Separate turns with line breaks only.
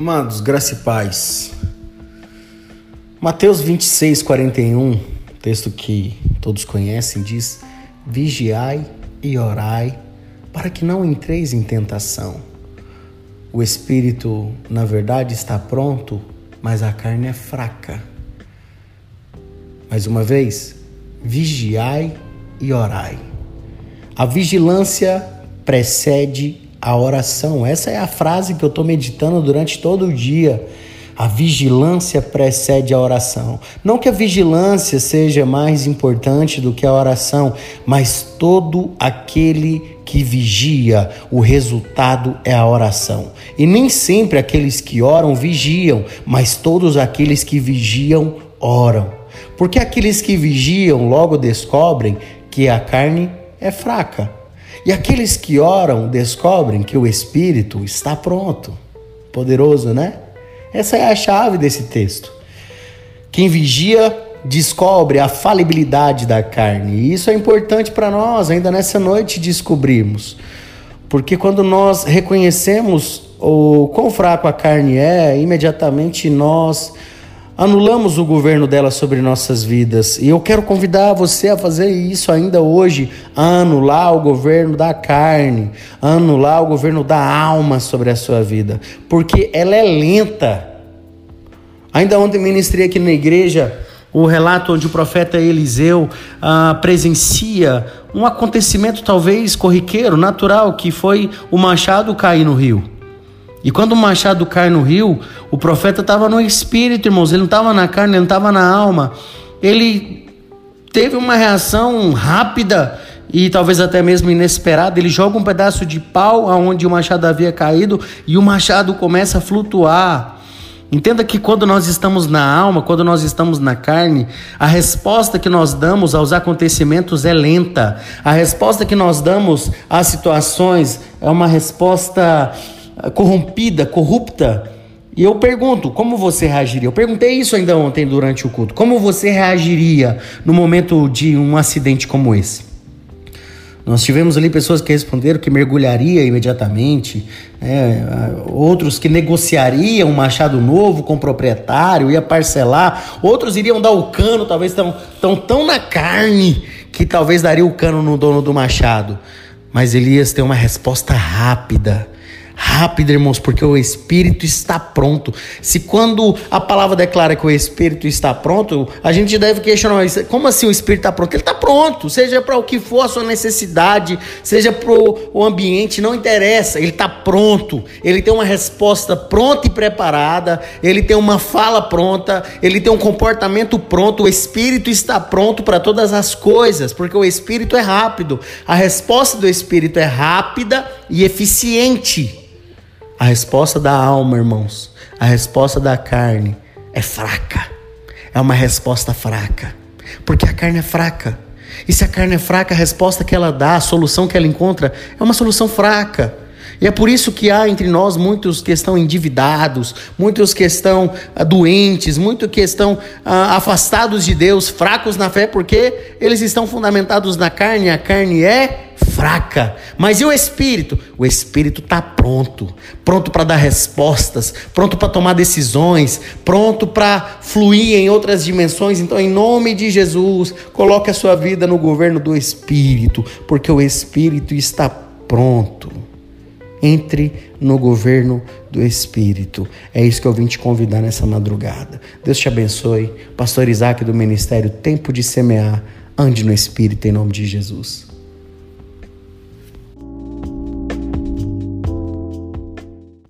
Amados, graça e paz. Mateus 26, 41, texto que todos conhecem, diz: Vigiai e orai para que não entreis em tentação. O espírito, na verdade, está pronto, mas a carne é fraca. Mais uma vez, vigiai e orai. A vigilância precede a oração. Essa é a frase que eu estou meditando durante todo o dia. A vigilância precede a oração. Não que a vigilância seja mais importante do que a oração, mas todo aquele que vigia, o resultado é a oração. E nem sempre aqueles que oram vigiam, mas todos aqueles que vigiam oram. Porque aqueles que vigiam logo descobrem que a carne é fraca. E aqueles que oram descobrem que o Espírito está pronto. Poderoso, né? Essa é a chave desse texto. Quem vigia descobre a falibilidade da carne. E isso é importante para nós, ainda nessa noite, descobrirmos. Porque quando nós reconhecemos o quão fraco a carne é, imediatamente nós anulamos o governo dela sobre nossas vidas. E eu quero convidar você a fazer isso ainda hoje, anular o governo da carne, anular o governo da alma sobre a sua vida, porque ela é lenta. Ainda ontem ministrei aqui na igreja o relato onde o profeta Eliseu ah, presencia um acontecimento talvez corriqueiro, natural, que foi o machado cair no rio. E quando o machado cai no rio, o profeta estava no espírito, irmãos, ele não estava na carne, ele não estava na alma. Ele teve uma reação rápida e talvez até mesmo inesperada. Ele joga um pedaço de pau aonde o machado havia caído e o machado começa a flutuar. Entenda que quando nós estamos na alma, quando nós estamos na carne, a resposta que nós damos aos acontecimentos é lenta. A resposta que nós damos às situações é uma resposta corrompida, corrupta. E eu pergunto, como você reagiria? Eu perguntei isso ainda ontem durante o culto. Como você reagiria no momento de um acidente como esse? Nós tivemos ali pessoas que responderam que mergulharia imediatamente, né? outros que negociariam um machado novo com o proprietário, ia parcelar, outros iriam dar o cano, talvez estão tão, tão na carne que talvez daria o cano no dono do machado. Mas Elias tem uma resposta rápida rápido, irmãos, porque o Espírito está pronto. Se quando a palavra declara que o Espírito está pronto, a gente deve questionar como assim o Espírito está pronto? Ele está pronto, seja para o que for a sua necessidade, seja para o ambiente, não interessa, ele está pronto. Ele tem uma resposta pronta e preparada, ele tem uma fala pronta, ele tem um comportamento pronto, o Espírito está pronto para todas as coisas, porque o Espírito é rápido. A resposta do Espírito é rápida e eficiente. A resposta da alma, irmãos, a resposta da carne é fraca. É uma resposta fraca. Porque a carne é fraca. E se a carne é fraca, a resposta que ela dá, a solução que ela encontra, é uma solução fraca. E é por isso que há entre nós muitos que estão endividados, muitos que estão ah, doentes, muitos que estão ah, afastados de Deus, fracos na fé, porque eles estão fundamentados na carne, a carne é fraca. Mas e o espírito? O espírito está pronto, pronto para dar respostas, pronto para tomar decisões, pronto para fluir em outras dimensões. Então, em nome de Jesus, coloque a sua vida no governo do espírito, porque o espírito está pronto. Entre no governo do Espírito. É isso que eu vim te convidar nessa madrugada. Deus te abençoe. Pastor Isaac do Ministério Tempo de Semear. Ande no Espírito em nome de Jesus.